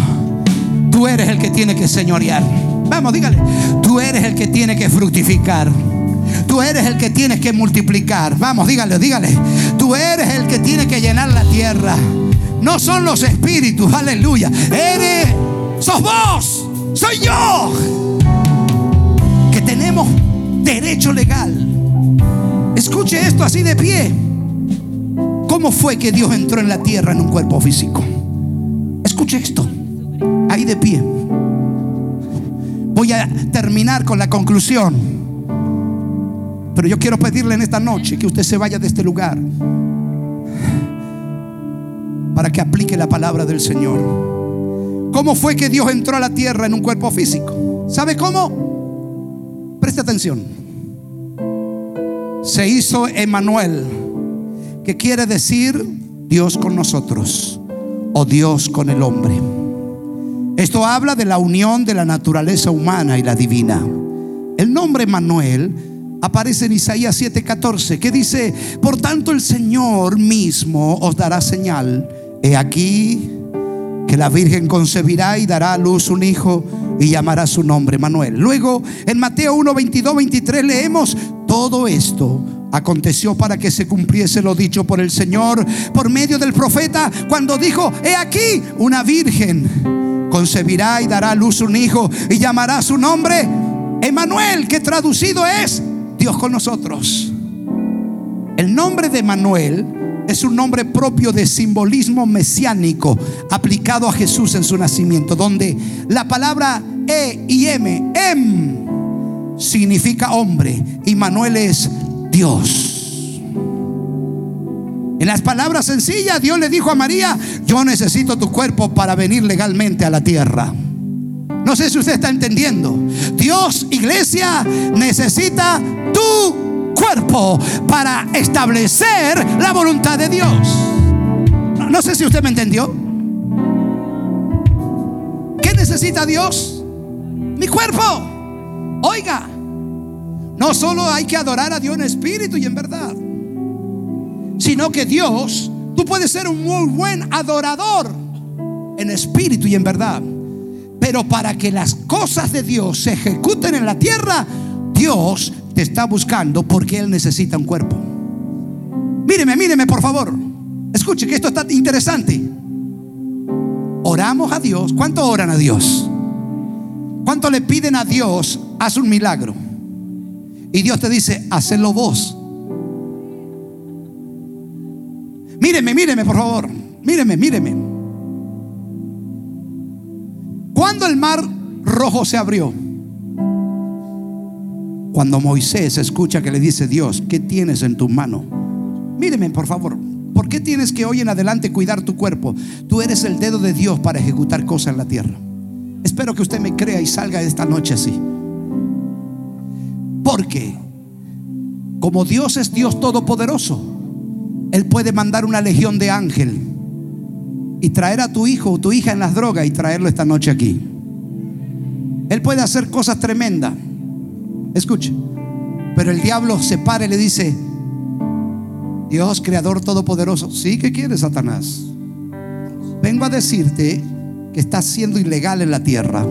tú eres el que tiene que señorear. Vamos, dígale. Tú eres el que tiene que fructificar. Tú eres el que tienes que multiplicar. Vamos, dígale, dígale. Tú eres el que tiene que llenar la tierra. No son los espíritus, aleluya. Eres, sos vos, soy yo. Que tenemos derecho legal. Escuche esto así de pie. ¿Cómo fue que Dios entró en la tierra en un cuerpo físico? Escuche esto. Ahí de pie. Voy a terminar con la conclusión. Pero yo quiero pedirle en esta noche que usted se vaya de este lugar para que aplique la palabra del Señor. ¿Cómo fue que Dios entró a la tierra en un cuerpo físico? ¿Sabe cómo? Preste atención. Se hizo Emanuel, que quiere decir Dios con nosotros o Dios con el hombre. Esto habla de la unión de la naturaleza humana y la divina. El nombre Manuel aparece en Isaías 7:14, que dice, por tanto el Señor mismo os dará señal. He aquí que la Virgen concebirá y dará a luz un hijo y llamará su nombre Manuel. Luego en Mateo 1, 22, 23 leemos, todo esto aconteció para que se cumpliese lo dicho por el Señor por medio del profeta cuando dijo, he aquí una virgen concebirá y dará a luz un hijo y llamará su nombre Emanuel, que traducido es Dios con nosotros. El nombre de Emanuel es un nombre propio de simbolismo mesiánico aplicado a Jesús en su nacimiento, donde la palabra E y M, Em, significa hombre y Manuel es Dios. En las palabras sencillas, Dios le dijo a María, yo necesito tu cuerpo para venir legalmente a la tierra. No sé si usted está entendiendo. Dios, iglesia, necesita tu cuerpo para establecer la voluntad de Dios. No, sé si usted me entendió. ¿Qué necesita Dios? Mi cuerpo. Oiga, no solo hay que adorar a Dios en espíritu y en verdad, sino que Dios, tú puedes ser un muy buen adorador en espíritu y en verdad. Pero para que las cosas de Dios se ejecuten en la tierra, Dios te está buscando porque Él necesita un cuerpo. Míreme, míreme por favor. Escuche que esto está interesante. Oramos a Dios. ¿Cuánto oran a Dios? ¿Cuánto le piden a Dios? Haz un milagro. Y Dios te dice, hacelo vos. Míreme, míreme, por favor. Míreme, míreme. Cuando el mar rojo se abrió, cuando Moisés escucha que le dice Dios, ¿qué tienes en tu mano? Míreme, por favor. ¿Por qué tienes que hoy en adelante cuidar tu cuerpo? Tú eres el dedo de Dios para ejecutar cosas en la tierra. Espero que usted me crea y salga de esta noche así. Porque como Dios es Dios todopoderoso, Él puede mandar una legión de ángel y traer a tu hijo o tu hija en las drogas y traerlo esta noche aquí. Él puede hacer cosas tremendas. Escuche. Pero el diablo se para y le dice, Dios, creador todopoderoso, sí que quieres, Satanás. Vengo a decirte que estás siendo ilegal en la tierra.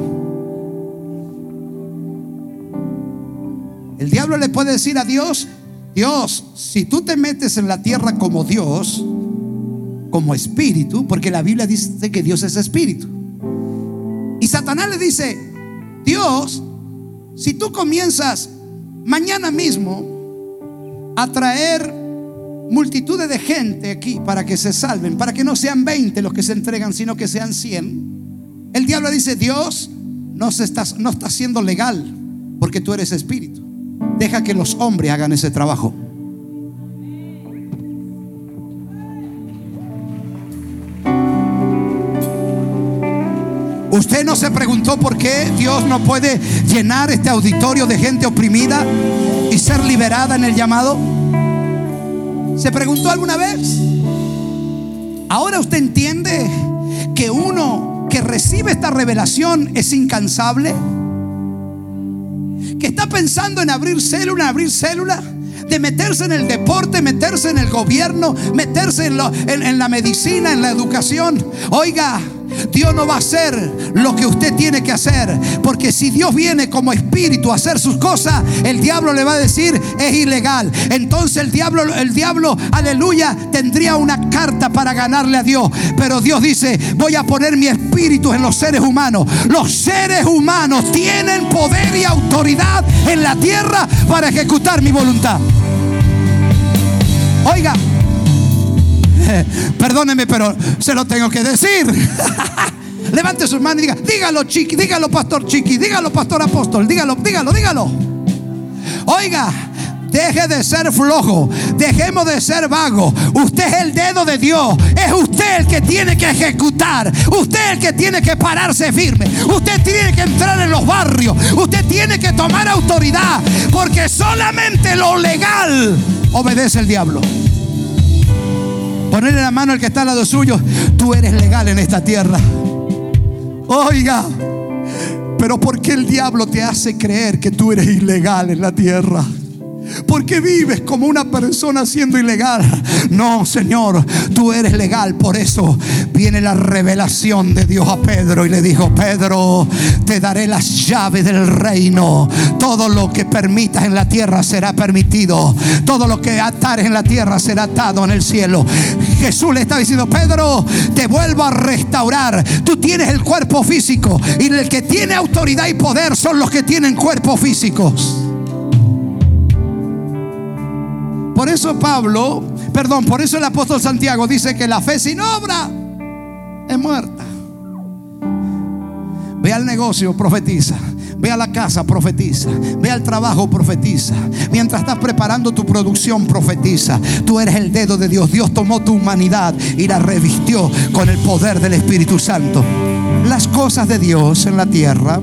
El diablo le puede decir a Dios, Dios, si tú te metes en la tierra como Dios, como espíritu, porque la Biblia dice que Dios es espíritu. Y Satanás le dice, Dios, si tú comienzas mañana mismo a traer multitudes de gente aquí para que se salven, para que no sean 20 los que se entregan, sino que sean 100, el diablo dice, Dios no, se está, no está siendo legal porque tú eres espíritu. Deja que los hombres hagan ese trabajo. Usted no se preguntó por qué Dios no puede llenar este auditorio de gente oprimida y ser liberada en el llamado. ¿Se preguntó alguna vez? Ahora usted entiende que uno que recibe esta revelación es incansable. Que está pensando en abrir célula, abrir célula de meterse en el deporte, meterse en el gobierno, meterse en, lo- en la medicina, en la educación. Oiga, Dios no va a hacer lo que usted tiene que hacer. Porque si Dios viene como espíritu a hacer sus cosas, el diablo le va a decir es ilegal. Entonces el diablo, el diablo, aleluya, tendría una carta para ganarle a Dios. Pero Dios dice, voy a poner mi espíritu en los seres humanos. Los seres humanos tienen poder y autoridad en la tierra para ejecutar mi voluntad. Oiga, perdóneme, pero se lo tengo que decir. Levante sus manos y diga, dígalo chiqui, dígalo pastor chiqui, dígalo pastor apóstol, dígalo, dígalo, dígalo. Oiga, deje de ser flojo, dejemos de ser vago. Usted es el dedo de Dios, es usted el que tiene que ejecutar, usted el que tiene que pararse firme, usted tiene que entrar en los barrios, usted tiene que tomar autoridad, porque solamente lo legal obedece el diablo. Ponerle la mano al que está al lado suyo, tú eres legal en esta tierra. Oiga, pero ¿por qué el diablo te hace creer que tú eres ilegal en la tierra? ¿Por qué vives como una persona siendo ilegal? No, Señor, tú eres legal. Por eso viene la revelación de Dios a Pedro y le dijo, Pedro, te daré las llaves del reino. Todo lo que permitas en la tierra será permitido. Todo lo que atares en la tierra será atado en el cielo. Jesús le está diciendo, Pedro, te vuelvo a restaurar. Tú tienes el cuerpo físico y el que tiene autoridad y poder son los que tienen cuerpos físicos. Por eso Pablo, perdón, por eso el apóstol Santiago dice que la fe sin obra es muerta. Ve al negocio, profetiza. Ve a la casa, profetiza. Ve al trabajo, profetiza. Mientras estás preparando tu producción, profetiza. Tú eres el dedo de Dios. Dios tomó tu humanidad y la revistió con el poder del Espíritu Santo. Las cosas de Dios en la tierra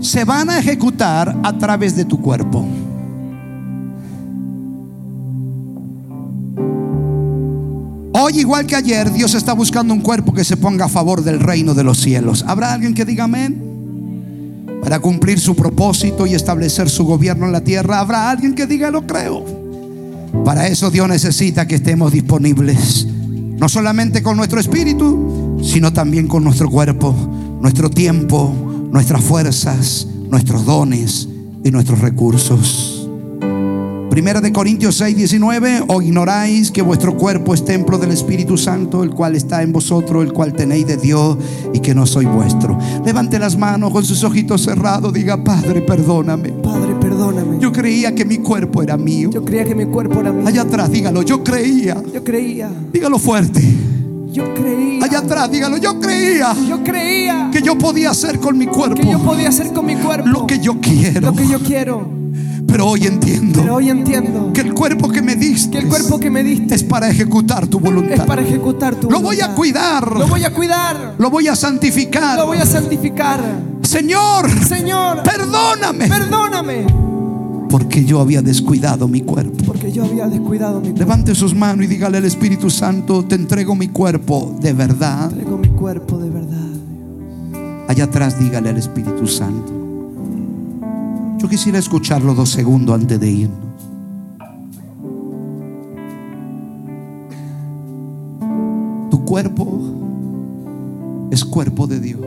se van a ejecutar a través de tu cuerpo. Hoy, igual que ayer, Dios está buscando un cuerpo que se ponga a favor del reino de los cielos. ¿Habrá alguien que diga amén? Para cumplir su propósito y establecer su gobierno en la tierra. ¿Habrá alguien que diga lo creo? Para eso Dios necesita que estemos disponibles. No solamente con nuestro espíritu, sino también con nuestro cuerpo, nuestro tiempo, nuestras fuerzas, nuestros dones y nuestros recursos. Primera de Corintios 6, 19, o ignoráis que vuestro cuerpo es templo del Espíritu Santo, el cual está en vosotros, el cual tenéis de Dios y que no soy vuestro. Levante las manos con sus ojitos cerrados, diga, Padre, perdóname. Padre, perdóname. Yo creía que mi cuerpo era mío. Yo creía que mi cuerpo era mío. Allá atrás, dígalo, yo creía. Yo creía. Dígalo fuerte. Yo creía. Allá atrás, dígalo, yo creía Yo creía que yo podía hacer con mi que yo cuerpo podía hacer con mi cuerpo lo que yo quiero. lo que yo quiero. Pero hoy entiendo Pero hoy entiendo que el cuerpo que me diste que el cuerpo que me diste es para ejecutar tu es voluntad. para ejecutar tu Lo voy a voluntad. cuidar. Lo voy a cuidar. Lo voy a santificar. Lo voy a santificar. Señor, Señor, perdóname. perdóname. Porque yo había descuidado mi cuerpo. Porque yo había descuidado mi cuerpo. Levante sus manos y dígale al Espíritu Santo, te entrego mi cuerpo de verdad. Traigo mi cuerpo de verdad. Allá atrás dígale al Espíritu Santo. Yo quisiera escucharlo dos segundos antes de irnos. Tu cuerpo es cuerpo de Dios.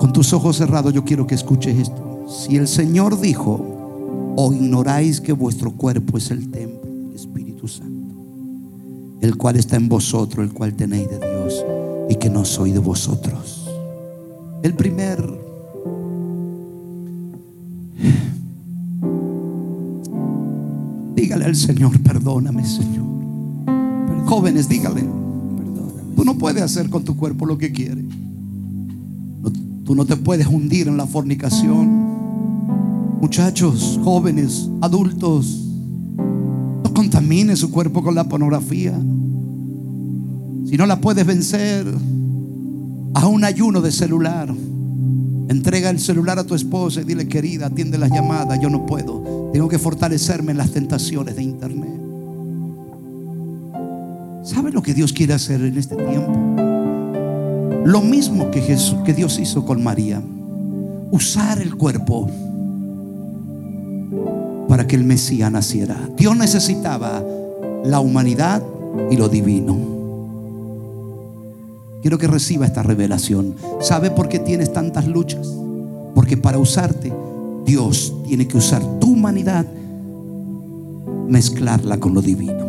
Con tus ojos cerrados, yo quiero que escuches esto. Si el Señor dijo, o ignoráis que vuestro cuerpo es el templo del Espíritu Santo, el cual está en vosotros, el cual tenéis de Dios, y que no soy de vosotros. El primer Señor, perdóname, Señor. Jóvenes, dígale. Tú no puedes hacer con tu cuerpo lo que quieres. No- tú no te puedes hundir en la fornicación. Muchachos, jóvenes, adultos, no contamine su cuerpo con la pornografía. Si no la puedes vencer, a un ayuno de celular. Entrega el celular a tu esposa y dile, querida, atiende las llamadas. Yo no puedo. Tengo que fortalecerme en las tentaciones de internet. ¿Sabe lo que Dios quiere hacer en este tiempo? Lo mismo que Jesús, que Dios hizo con María. Usar el cuerpo para que el Mesías naciera. Dios necesitaba la humanidad y lo divino. Quiero que reciba esta revelación. ¿Sabe por qué tienes tantas luchas? Porque para usarte, Dios tiene que usar humanidad, mezclarla con lo divino.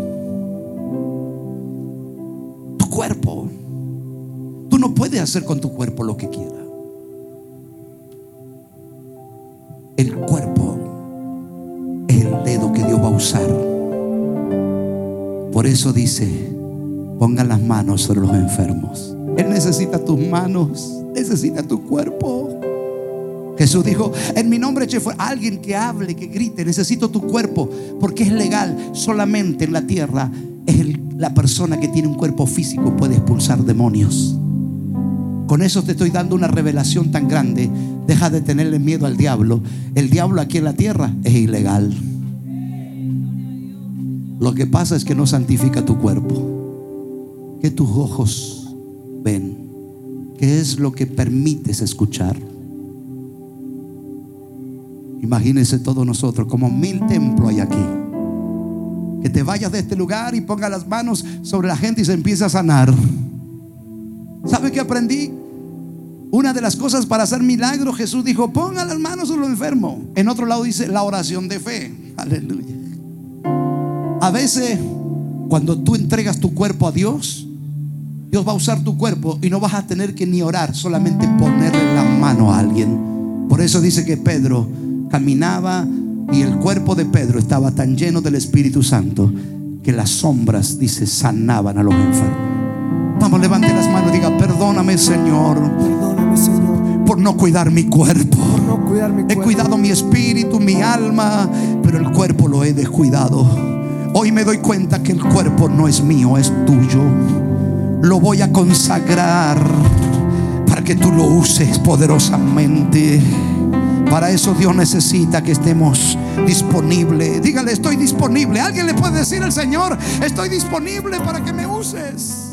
Tu cuerpo. Tú no puedes hacer con tu cuerpo lo que quieras. El cuerpo es el dedo que Dios va a usar. Por eso dice, pongan las manos sobre los enfermos. Él necesita tus manos, necesita tu cuerpo. Jesús dijo, en mi nombre eche alguien que hable, que grite, necesito tu cuerpo, porque es legal, solamente en la tierra es la persona que tiene un cuerpo físico puede expulsar demonios. Con eso te estoy dando una revelación tan grande. Deja de tenerle miedo al diablo. El diablo aquí en la tierra es ilegal. Lo que pasa es que no santifica tu cuerpo. Que tus ojos ven. ¿Qué es lo que permites escuchar? Imagínense todos nosotros, como mil templos hay aquí. Que te vayas de este lugar y ponga las manos sobre la gente y se empieza a sanar. ¿Sabe qué aprendí? Una de las cosas para hacer milagros, Jesús dijo, ponga las manos sobre los enfermos. En otro lado dice la oración de fe. Aleluya. A veces, cuando tú entregas tu cuerpo a Dios, Dios va a usar tu cuerpo y no vas a tener que ni orar, solamente ponerle la mano a alguien. Por eso dice que Pedro caminaba y el cuerpo de Pedro estaba tan lleno del Espíritu Santo que las sombras, dice, sanaban a los enfermos. Vamos, levante las manos y diga, perdóname Señor Perdóname, Señor, por no cuidar mi cuerpo. por no cuidar mi He cuerpo. cuidado mi espíritu, mi alma, pero el cuerpo lo he descuidado. Hoy me doy cuenta que el cuerpo no es mío, es tuyo. Lo voy a consagrar para que tú lo uses poderosamente. Para eso Dios necesita que estemos disponibles. Dígale, estoy disponible. Alguien le puede decir al Señor, estoy disponible para que me uses.